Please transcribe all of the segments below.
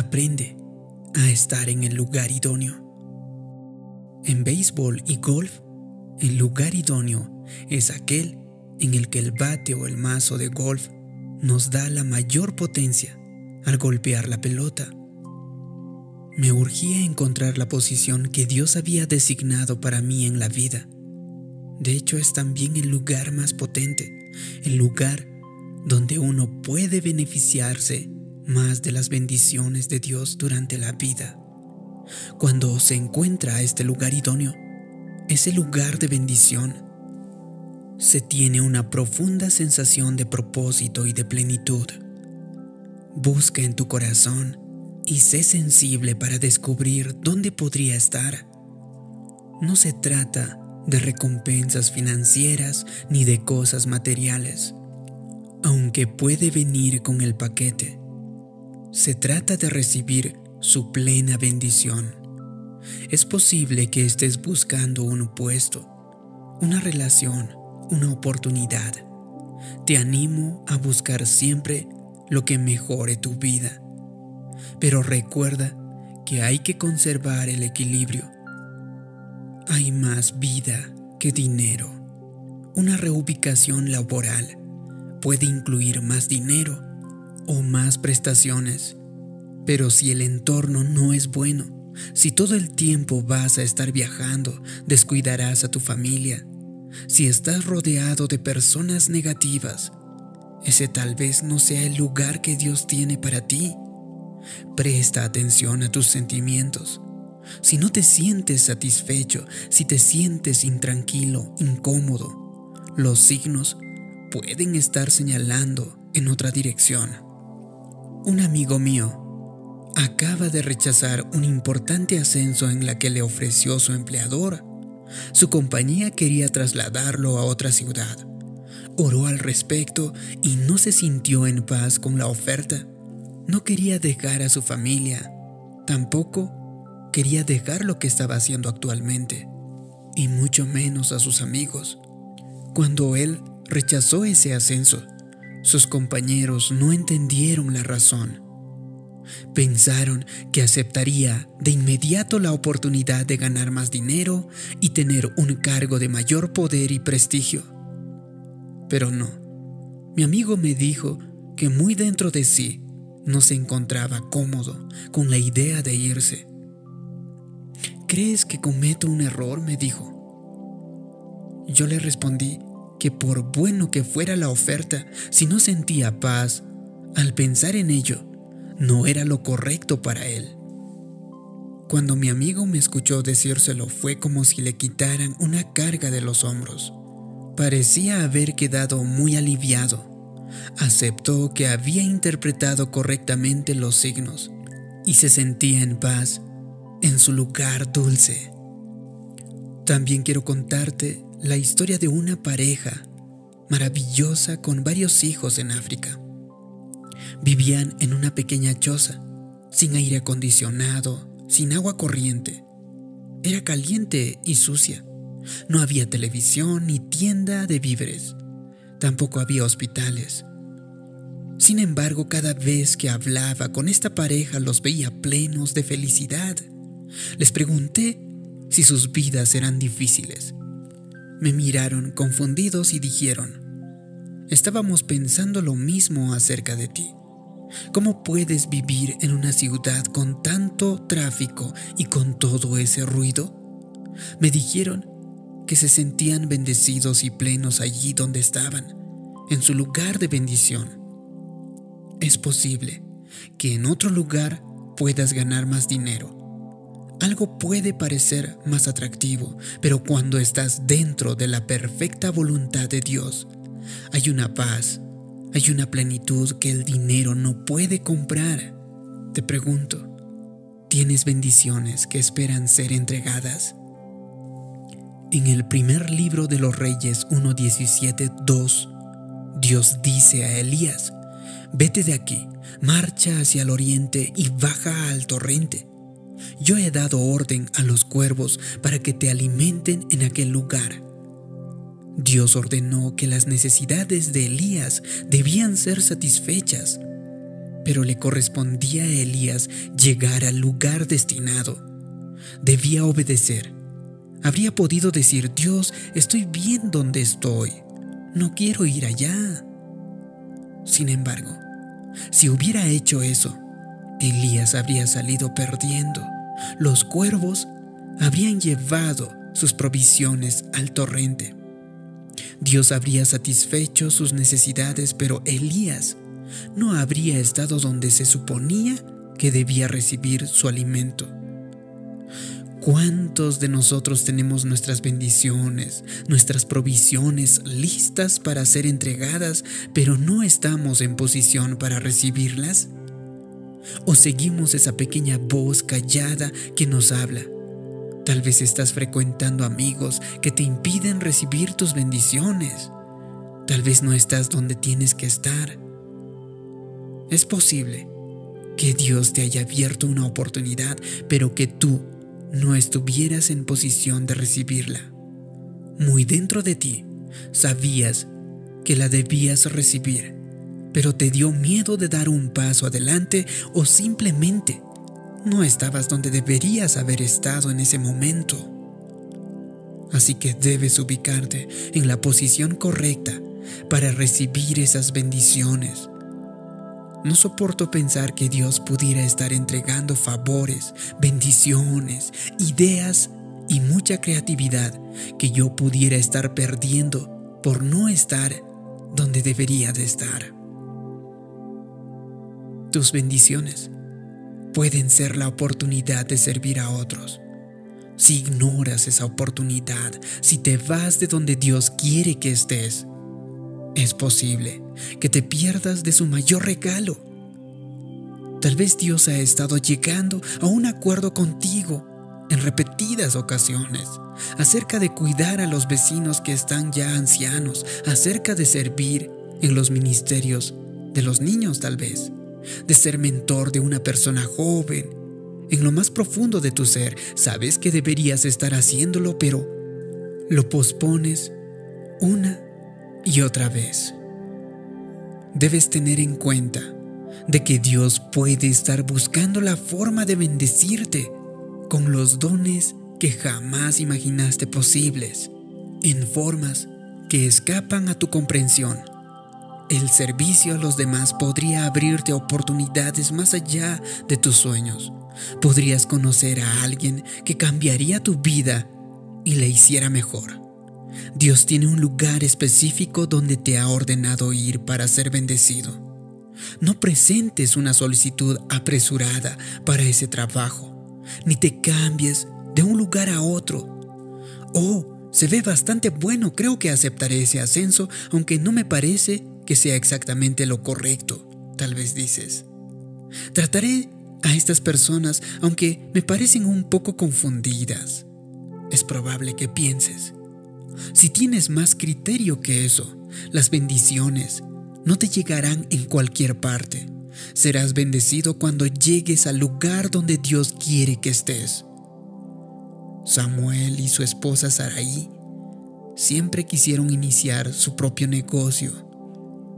Aprende a estar en el lugar idóneo. En béisbol y golf, el lugar idóneo es aquel en el que el bate o el mazo de golf nos da la mayor potencia al golpear la pelota. Me urgía encontrar la posición que Dios había designado para mí en la vida. De hecho, es también el lugar más potente, el lugar donde uno puede beneficiarse más de las bendiciones de Dios durante la vida. Cuando se encuentra este lugar idóneo, ese lugar de bendición, se tiene una profunda sensación de propósito y de plenitud. Busca en tu corazón y sé sensible para descubrir dónde podría estar. No se trata de recompensas financieras ni de cosas materiales, aunque puede venir con el paquete. Se trata de recibir su plena bendición. Es posible que estés buscando un puesto, una relación, una oportunidad. Te animo a buscar siempre lo que mejore tu vida. Pero recuerda que hay que conservar el equilibrio. Hay más vida que dinero. Una reubicación laboral puede incluir más dinero o más prestaciones. Pero si el entorno no es bueno, si todo el tiempo vas a estar viajando, descuidarás a tu familia. Si estás rodeado de personas negativas, ese tal vez no sea el lugar que Dios tiene para ti. Presta atención a tus sentimientos. Si no te sientes satisfecho, si te sientes intranquilo, incómodo, los signos pueden estar señalando en otra dirección. Un amigo mío acaba de rechazar un importante ascenso en la que le ofreció su empleador. Su compañía quería trasladarlo a otra ciudad. Oró al respecto y no se sintió en paz con la oferta. No quería dejar a su familia. Tampoco quería dejar lo que estaba haciendo actualmente. Y mucho menos a sus amigos. Cuando él rechazó ese ascenso, sus compañeros no entendieron la razón. Pensaron que aceptaría de inmediato la oportunidad de ganar más dinero y tener un cargo de mayor poder y prestigio. Pero no. Mi amigo me dijo que muy dentro de sí no se encontraba cómodo con la idea de irse. ¿Crees que cometo un error? me dijo. Yo le respondí que por bueno que fuera la oferta, si no sentía paz, al pensar en ello, no era lo correcto para él. Cuando mi amigo me escuchó decírselo fue como si le quitaran una carga de los hombros. Parecía haber quedado muy aliviado. Aceptó que había interpretado correctamente los signos y se sentía en paz en su lugar dulce. También quiero contarte la historia de una pareja maravillosa con varios hijos en África. Vivían en una pequeña choza, sin aire acondicionado, sin agua corriente. Era caliente y sucia. No había televisión ni tienda de víveres. Tampoco había hospitales. Sin embargo, cada vez que hablaba con esta pareja los veía plenos de felicidad. Les pregunté si sus vidas eran difíciles me miraron confundidos y dijeron, estábamos pensando lo mismo acerca de ti. ¿Cómo puedes vivir en una ciudad con tanto tráfico y con todo ese ruido? Me dijeron que se sentían bendecidos y plenos allí donde estaban, en su lugar de bendición. Es posible que en otro lugar puedas ganar más dinero, algo puede parecer más atractivo, pero cuando estás dentro de la perfecta voluntad de Dios, hay una paz, hay una plenitud que el dinero no puede comprar. Te pregunto, ¿tienes bendiciones que esperan ser entregadas? En el primer libro de los Reyes 1.17.2, Dios dice a Elías, vete de aquí, marcha hacia el oriente y baja al torrente yo he dado orden a los cuervos para que te alimenten en aquel lugar. Dios ordenó que las necesidades de Elías debían ser satisfechas. pero le correspondía a Elías llegar al lugar destinado. Debía obedecer. Habría podido decir, Dios, estoy bien donde estoy. No quiero ir allá. Sin embargo, si hubiera hecho eso, Elías habría salido perdiendo. Los cuervos habrían llevado sus provisiones al torrente. Dios habría satisfecho sus necesidades, pero Elías no habría estado donde se suponía que debía recibir su alimento. ¿Cuántos de nosotros tenemos nuestras bendiciones, nuestras provisiones listas para ser entregadas, pero no estamos en posición para recibirlas? ¿O seguimos esa pequeña voz callada que nos habla? Tal vez estás frecuentando amigos que te impiden recibir tus bendiciones. Tal vez no estás donde tienes que estar. Es posible que Dios te haya abierto una oportunidad, pero que tú no estuvieras en posición de recibirla. Muy dentro de ti sabías que la debías recibir, pero te dio miedo de dar un paso adelante o simplemente no estabas donde deberías haber estado en ese momento. Así que debes ubicarte en la posición correcta para recibir esas bendiciones no soporto pensar que Dios pudiera estar entregando favores, bendiciones, ideas y mucha creatividad que yo pudiera estar perdiendo por no estar donde debería de estar. Tus bendiciones pueden ser la oportunidad de servir a otros. Si ignoras esa oportunidad, si te vas de donde Dios quiere que estés, es posible que te pierdas de su mayor regalo. Tal vez Dios ha estado llegando a un acuerdo contigo en repetidas ocasiones acerca de cuidar a los vecinos que están ya ancianos, acerca de servir en los ministerios de los niños tal vez, de ser mentor de una persona joven. En lo más profundo de tu ser, sabes que deberías estar haciéndolo, pero lo pospones una y otra vez. Debes tener en cuenta de que Dios puede estar buscando la forma de bendecirte con los dones que jamás imaginaste posibles, en formas que escapan a tu comprensión. El servicio a los demás podría abrirte oportunidades más allá de tus sueños. Podrías conocer a alguien que cambiaría tu vida y le hiciera mejor. Dios tiene un lugar específico donde te ha ordenado ir para ser bendecido. No presentes una solicitud apresurada para ese trabajo, ni te cambies de un lugar a otro. Oh, se ve bastante bueno, creo que aceptaré ese ascenso, aunque no me parece que sea exactamente lo correcto, tal vez dices. Trataré a estas personas, aunque me parecen un poco confundidas. Es probable que pienses, si tienes más criterio que eso, las bendiciones no te llegarán en cualquier parte. Serás bendecido cuando llegues al lugar donde Dios quiere que estés. Samuel y su esposa Saraí siempre quisieron iniciar su propio negocio,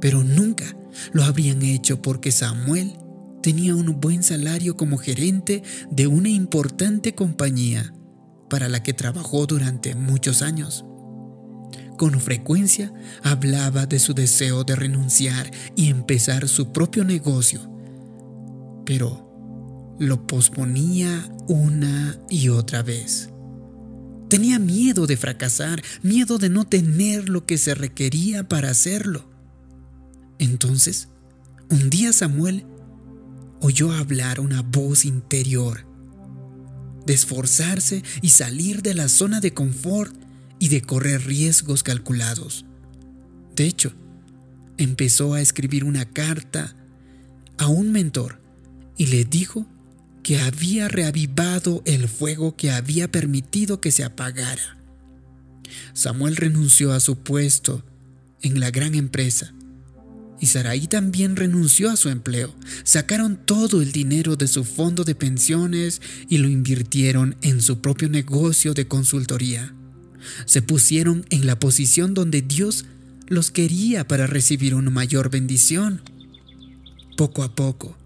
pero nunca lo habrían hecho porque Samuel tenía un buen salario como gerente de una importante compañía para la que trabajó durante muchos años. Con frecuencia hablaba de su deseo de renunciar y empezar su propio negocio, pero lo posponía una y otra vez. Tenía miedo de fracasar, miedo de no tener lo que se requería para hacerlo. Entonces, un día Samuel oyó hablar una voz interior, de esforzarse y salir de la zona de confort y de correr riesgos calculados. De hecho, empezó a escribir una carta a un mentor y le dijo que había reavivado el fuego que había permitido que se apagara. Samuel renunció a su puesto en la gran empresa y Saraí también renunció a su empleo. Sacaron todo el dinero de su fondo de pensiones y lo invirtieron en su propio negocio de consultoría se pusieron en la posición donde Dios los quería para recibir una mayor bendición. Poco a poco,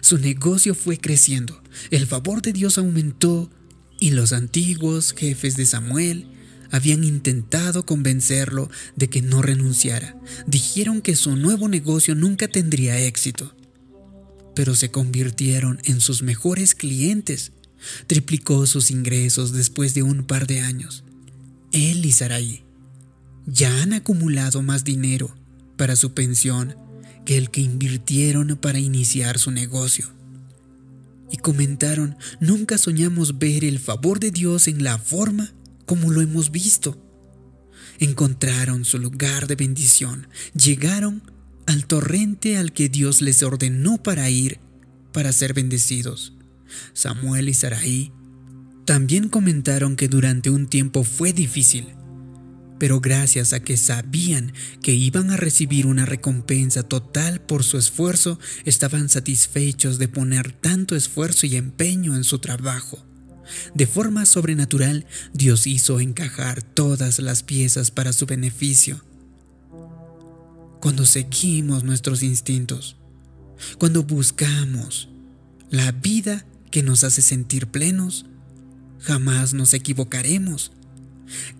su negocio fue creciendo, el favor de Dios aumentó y los antiguos jefes de Samuel habían intentado convencerlo de que no renunciara. Dijeron que su nuevo negocio nunca tendría éxito, pero se convirtieron en sus mejores clientes. Triplicó sus ingresos después de un par de años. Él y Sarai ya han acumulado más dinero para su pensión que el que invirtieron para iniciar su negocio. Y comentaron, nunca soñamos ver el favor de Dios en la forma como lo hemos visto. Encontraron su lugar de bendición, llegaron al torrente al que Dios les ordenó para ir para ser bendecidos. Samuel y Sarai también comentaron que durante un tiempo fue difícil, pero gracias a que sabían que iban a recibir una recompensa total por su esfuerzo, estaban satisfechos de poner tanto esfuerzo y empeño en su trabajo. De forma sobrenatural, Dios hizo encajar todas las piezas para su beneficio. Cuando seguimos nuestros instintos, cuando buscamos la vida que nos hace sentir plenos, jamás nos equivocaremos.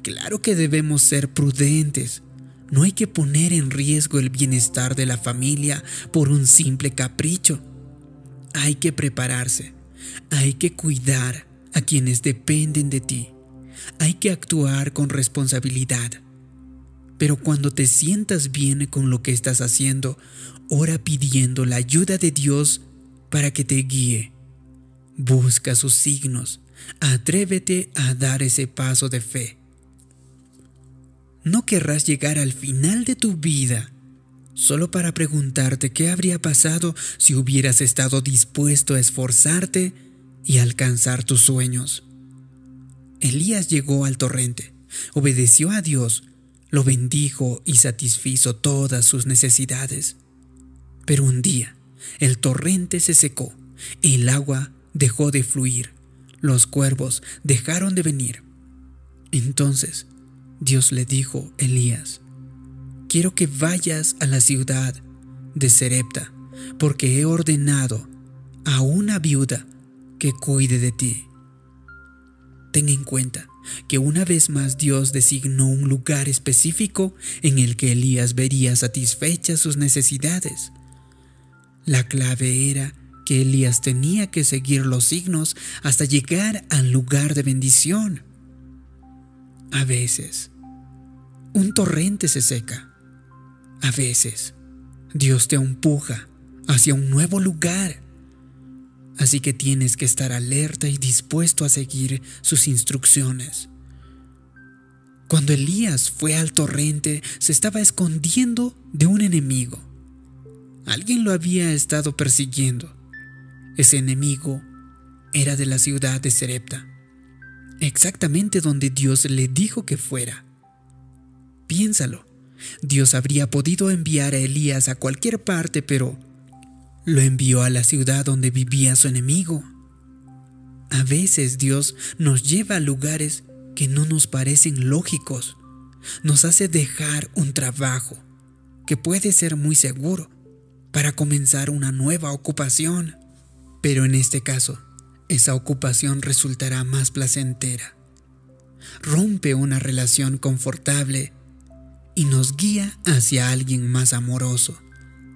Claro que debemos ser prudentes. No hay que poner en riesgo el bienestar de la familia por un simple capricho. Hay que prepararse, hay que cuidar a quienes dependen de ti. Hay que actuar con responsabilidad. Pero cuando te sientas bien con lo que estás haciendo, ora pidiendo la ayuda de Dios para que te guíe. Busca sus signos. Atrévete a dar ese paso de fe. No querrás llegar al final de tu vida solo para preguntarte qué habría pasado si hubieras estado dispuesto a esforzarte y alcanzar tus sueños. Elías llegó al torrente, obedeció a Dios, lo bendijo y satisfizo todas sus necesidades. Pero un día el torrente se secó, el agua dejó de fluir, los cuervos dejaron de venir. Entonces Dios le dijo, Elías, quiero que vayas a la ciudad de Serepta, porque he ordenado a una viuda que cuide de ti. Ten en cuenta que una vez más Dios designó un lugar específico en el que Elías vería satisfechas sus necesidades. La clave era que Elías tenía que seguir los signos hasta llegar al lugar de bendición. A veces, un torrente se seca. A veces, Dios te empuja hacia un nuevo lugar así que tienes que estar alerta y dispuesto a seguir sus instrucciones. Cuando Elías fue al torrente, se estaba escondiendo de un enemigo. Alguien lo había estado persiguiendo. Ese enemigo era de la ciudad de Serepta, exactamente donde Dios le dijo que fuera. Piénsalo, Dios habría podido enviar a Elías a cualquier parte, pero lo envió a la ciudad donde vivía su enemigo. A veces Dios nos lleva a lugares que no nos parecen lógicos. Nos hace dejar un trabajo que puede ser muy seguro para comenzar una nueva ocupación. Pero en este caso, esa ocupación resultará más placentera. Rompe una relación confortable y nos guía hacia alguien más amoroso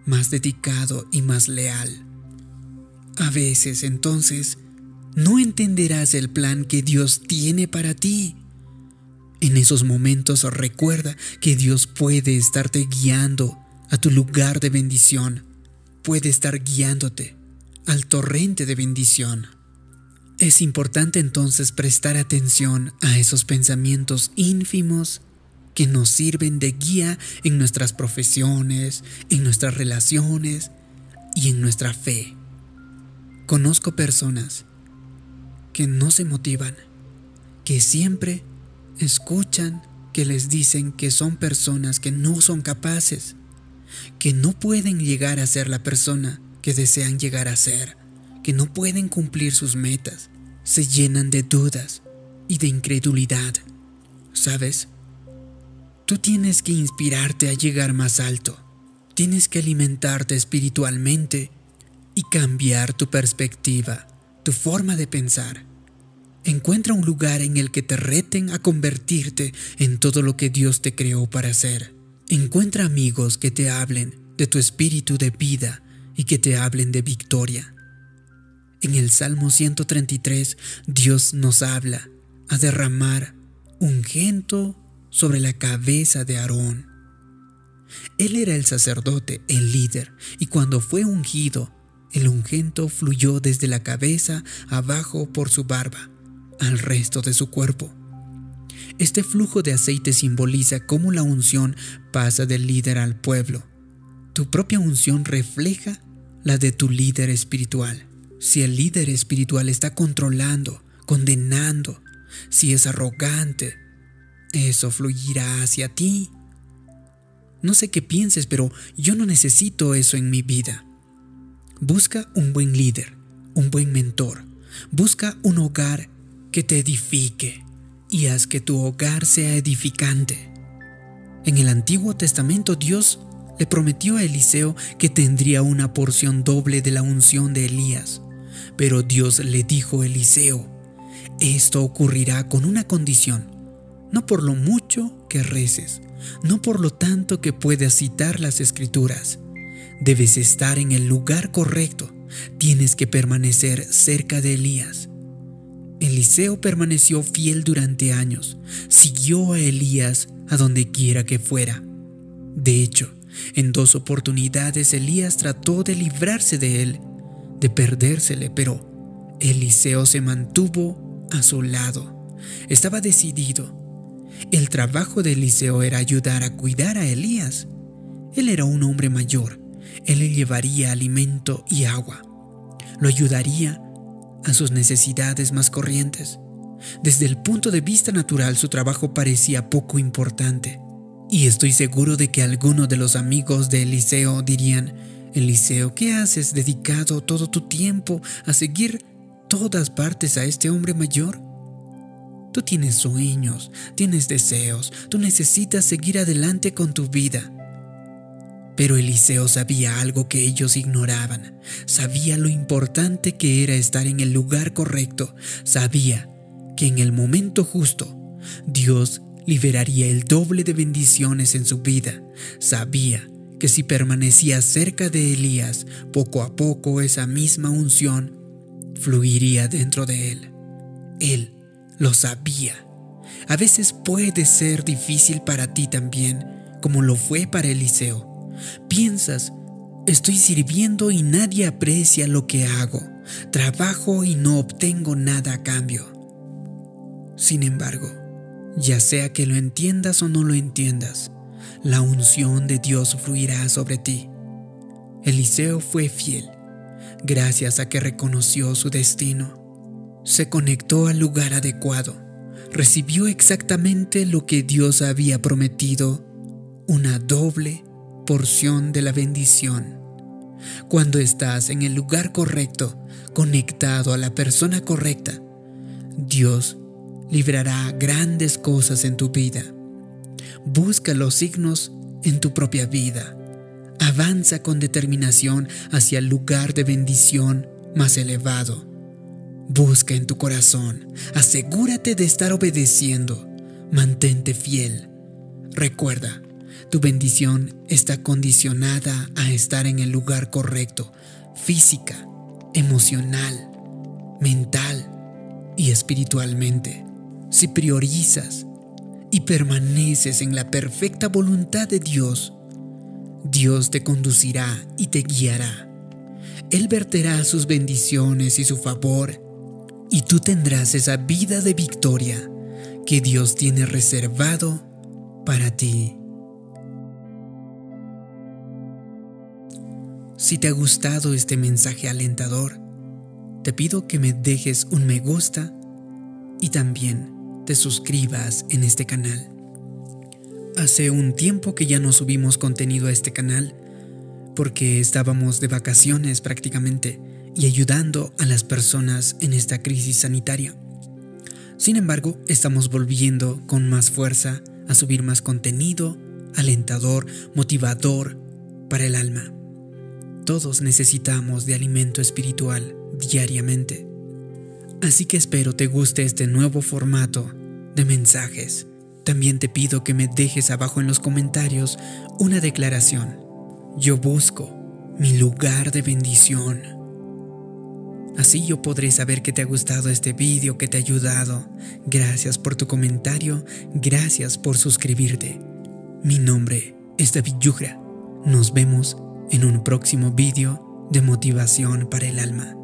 más dedicado y más leal. A veces entonces no entenderás el plan que Dios tiene para ti. En esos momentos recuerda que Dios puede estarte guiando a tu lugar de bendición, puede estar guiándote al torrente de bendición. Es importante entonces prestar atención a esos pensamientos ínfimos que nos sirven de guía en nuestras profesiones, en nuestras relaciones y en nuestra fe. Conozco personas que no se motivan, que siempre escuchan que les dicen que son personas que no son capaces, que no pueden llegar a ser la persona que desean llegar a ser, que no pueden cumplir sus metas, se llenan de dudas y de incredulidad. ¿Sabes? Tú tienes que inspirarte a llegar más alto. Tienes que alimentarte espiritualmente y cambiar tu perspectiva, tu forma de pensar. Encuentra un lugar en el que te reten a convertirte en todo lo que Dios te creó para ser. Encuentra amigos que te hablen de tu espíritu de vida y que te hablen de victoria. En el Salmo 133, Dios nos habla a derramar ungento sobre la cabeza de Aarón. Él era el sacerdote, el líder, y cuando fue ungido, el ungento fluyó desde la cabeza abajo por su barba al resto de su cuerpo. Este flujo de aceite simboliza cómo la unción pasa del líder al pueblo. Tu propia unción refleja la de tu líder espiritual. Si el líder espiritual está controlando, condenando, si es arrogante, eso fluirá hacia ti. No sé qué pienses, pero yo no necesito eso en mi vida. Busca un buen líder, un buen mentor. Busca un hogar que te edifique y haz que tu hogar sea edificante. En el Antiguo Testamento Dios le prometió a Eliseo que tendría una porción doble de la unción de Elías. Pero Dios le dijo a Eliseo, esto ocurrirá con una condición, no por lo mucho que reces, no por lo tanto que puedas citar las escrituras. Debes estar en el lugar correcto, tienes que permanecer cerca de Elías. Eliseo permaneció fiel durante años, siguió a Elías a donde quiera que fuera. De hecho, en dos oportunidades Elías trató de librarse de él, de perdérsele, pero Eliseo se mantuvo a su lado. Estaba decidido. El trabajo de Eliseo era ayudar a cuidar a Elías. Él era un hombre mayor. Él le llevaría alimento y agua. Lo ayudaría a sus necesidades más corrientes. Desde el punto de vista natural su trabajo parecía poco importante. Y estoy seguro de que algunos de los amigos de Eliseo dirían, Eliseo, ¿qué haces dedicado todo tu tiempo a seguir todas partes a este hombre mayor? Tú tienes sueños, tienes deseos, tú necesitas seguir adelante con tu vida. Pero Eliseo sabía algo que ellos ignoraban. Sabía lo importante que era estar en el lugar correcto. Sabía que en el momento justo Dios liberaría el doble de bendiciones en su vida. Sabía que si permanecía cerca de Elías, poco a poco esa misma unción fluiría dentro de él. Él lo sabía. A veces puede ser difícil para ti también, como lo fue para Eliseo. Piensas, estoy sirviendo y nadie aprecia lo que hago. Trabajo y no obtengo nada a cambio. Sin embargo, ya sea que lo entiendas o no lo entiendas, la unción de Dios fluirá sobre ti. Eliseo fue fiel, gracias a que reconoció su destino. Se conectó al lugar adecuado, recibió exactamente lo que Dios había prometido, una doble porción de la bendición. Cuando estás en el lugar correcto, conectado a la persona correcta, Dios librará grandes cosas en tu vida. Busca los signos en tu propia vida. Avanza con determinación hacia el lugar de bendición más elevado. Busca en tu corazón. Asegúrate de estar obedeciendo. Mantente fiel. Recuerda, tu bendición está condicionada a estar en el lugar correcto, física, emocional, mental y espiritualmente. Si priorizas y permaneces en la perfecta voluntad de Dios, Dios te conducirá y te guiará. Él verterá sus bendiciones y su favor, y tú tendrás esa vida de victoria que Dios tiene reservado para ti. Si te ha gustado este mensaje alentador, te pido que me dejes un me gusta y también te suscribas en este canal. Hace un tiempo que ya no subimos contenido a este canal porque estábamos de vacaciones prácticamente y ayudando a las personas en esta crisis sanitaria. Sin embargo, estamos volviendo con más fuerza a subir más contenido alentador, motivador para el alma. Todos necesitamos de alimento espiritual diariamente. Así que espero te guste este nuevo formato de mensajes. También te pido que me dejes abajo en los comentarios una declaración. Yo busco mi lugar de bendición. Así yo podré saber que te ha gustado este vídeo, que te ha ayudado. Gracias por tu comentario, gracias por suscribirte. Mi nombre es David Yugra. Nos vemos en un próximo vídeo de motivación para el alma.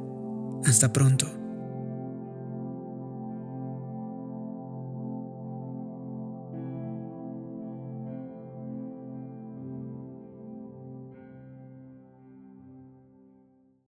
Hasta pronto.